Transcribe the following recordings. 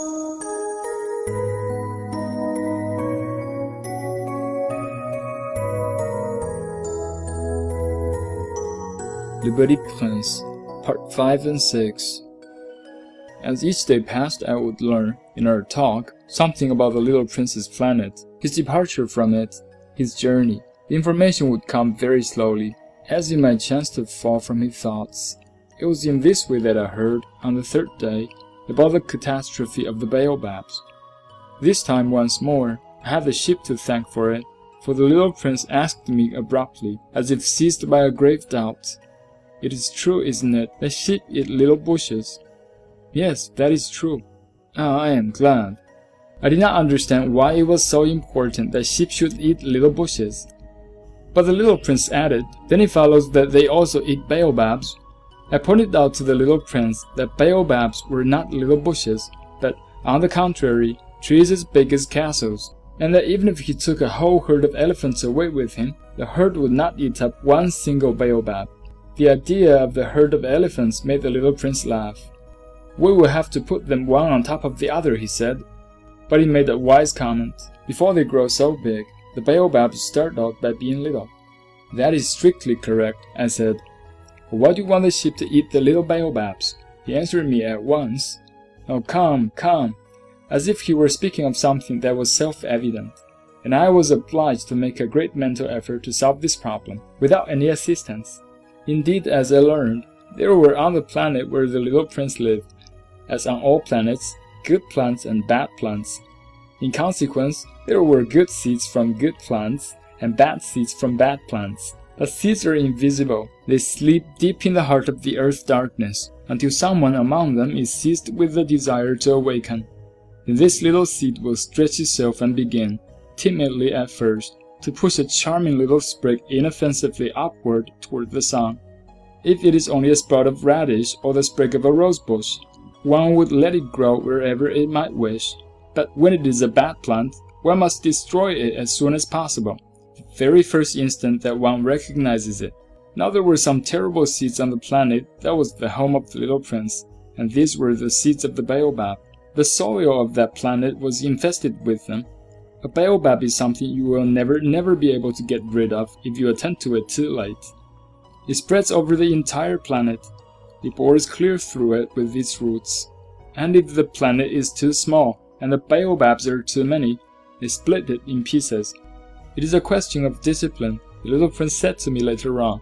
Le Petit Prince, Part 5 and 6. As each day passed, I would learn, in our talk, something about the little prince's planet, his departure from it, his journey. The information would come very slowly, as it might chance to fall from his thoughts. It was in this way that I heard, on the third day, about the catastrophe of the baobabs. This time, once more, I had the ship to thank for it, for the little prince asked me abruptly, as if seized by a grave doubt. It is true, isn't it, that sheep eat little bushes? Yes, that is true. Ah, I am glad. I did not understand why it was so important that sheep should eat little bushes. But the little prince added, then it follows that they also eat baobabs. I pointed out to the little prince that baobabs were not little bushes, but, on the contrary, trees as big as castles, and that even if he took a whole herd of elephants away with him, the herd would not eat up one single baobab. The idea of the herd of elephants made the little prince laugh. We will have to put them one on top of the other, he said. But he made a wise comment. Before they grow so big, the baobabs start out by being little. That is strictly correct, I said. Why do you want the sheep to eat the little baobabs? He answered me at once. Oh, come, come, as if he were speaking of something that was self-evident. And I was obliged to make a great mental effort to solve this problem, without any assistance. Indeed, as I learned, there were on the planet where the little prince lived, as on all planets, good plants and bad plants. In consequence, there were good seeds from good plants and bad seeds from bad plants. But seeds are invisible. They sleep deep in the heart of the earth's darkness until someone among them is seized with the desire to awaken. This little seed will stretch itself and begin, timidly at first, to push a charming little sprig inoffensively upward toward the sun. If it is only a sprout of radish or the sprig of a rose bush, one would let it grow wherever it might wish. But when it is a bad plant, one must destroy it as soon as possible, very first instant that one recognizes it. Now there were some terrible seeds on the planet that was the home of the little prince, and these were the seeds of the baobab. The soil of that planet was infested with them, a baobab is something you will never, never be able to get rid of if you attend to it too late. It spreads over the entire planet. It bores clear through it with its roots. And if the planet is too small and the baobabs are too many, they split it in pieces. It is a question of discipline, the little prince said to me later on.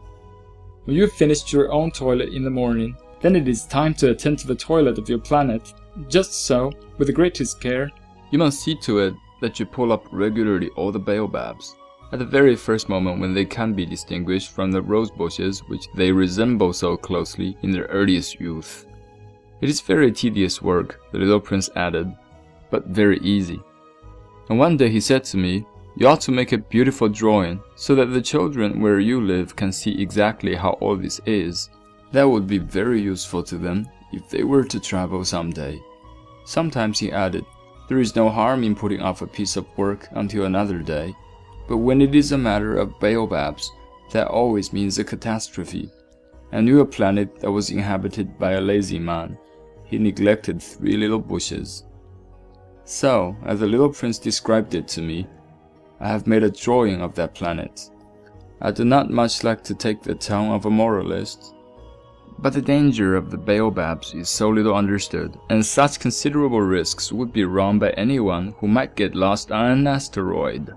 When you have finished your own toilet in the morning, then it is time to attend to the toilet of your planet. Just so, with the greatest care, you must see to it that you pull up regularly all the baobabs, at the very first moment when they can be distinguished from the rose bushes which they resemble so closely in their earliest youth. It is very tedious work, the little prince added, but very easy. And one day he said to me, You ought to make a beautiful drawing so that the children where you live can see exactly how all this is. That would be very useful to them if they were to travel some day. Sometimes he added, there is no harm in putting off a piece of work until another day, but when it is a matter of baobabs, that always means a catastrophe. I knew a planet that was inhabited by a lazy man. He neglected three little bushes. So, as the little prince described it to me, I have made a drawing of that planet. I do not much like to take the tone of a moralist, but the danger of the baobabs is so little understood, and such considerable risks would be run by anyone who might get lost on an asteroid,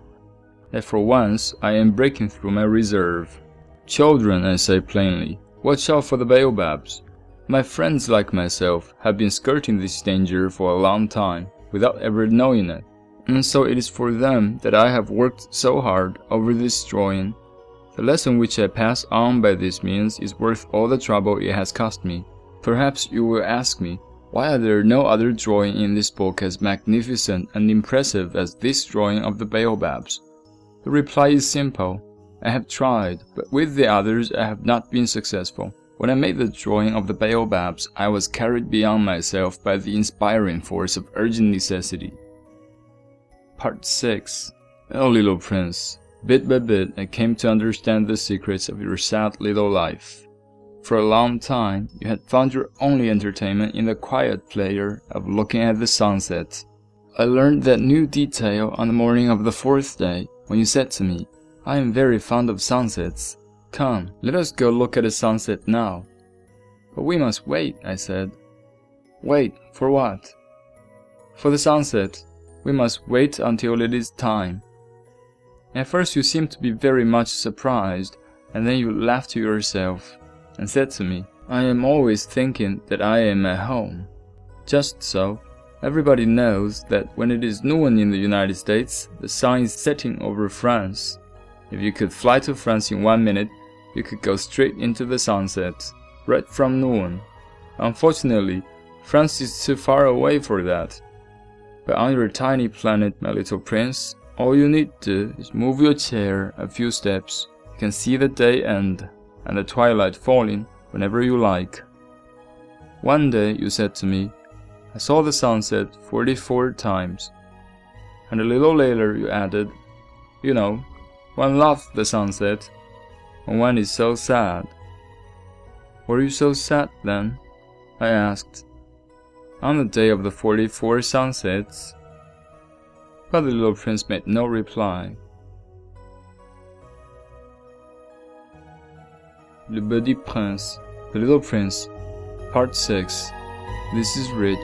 that for once I am breaking through my reserve. Children, I say plainly, watch out for the baobabs. My friends like myself have been skirting this danger for a long time, without ever knowing it, and so it is for them that I have worked so hard over this drawing the lesson which I pass on by this means is worth all the trouble it has cost me. Perhaps you will ask me, why are there no other drawing in this book as magnificent and impressive as this drawing of the baobabs? The reply is simple. I have tried, but with the others I have not been successful. When I made the drawing of the baobabs, I was carried beyond myself by the inspiring force of urgent necessity. Part 6 Oh, little prince, Bit by bit, I came to understand the secrets of your sad little life. for a long time you had found your only entertainment in the quiet pleasure of looking at the sunset. I learned that new detail on the morning of the fourth day when you said to me, I am very fond of sunsets. Come, let us go look at a sunset now. But we must wait, I said. Wait, for what? For the sunset. We must wait until it is time. At first you seemed to be very much surprised, and then you laughed to yourself, and said to me, I am always thinking that I am at home. Just so, everybody knows that when it is noon in the United States, the sun is setting over France. If you could fly to France in one minute, you could go straight into the sunset, right from noon. Unfortunately, France is too far away for that. But on your tiny planet, my little prince, all you need to is move your chair a few steps. You can see the day end and the twilight falling whenever you like. One day you said to me, I saw the sunset 44 times. And a little later you added, You know, one loves the sunset when one is so sad. Were you so sad then? I asked. On the day of the 44 sunsets? But the little prince made no reply. Le Petit Prince, The Little Prince, Part 6. This is Rich.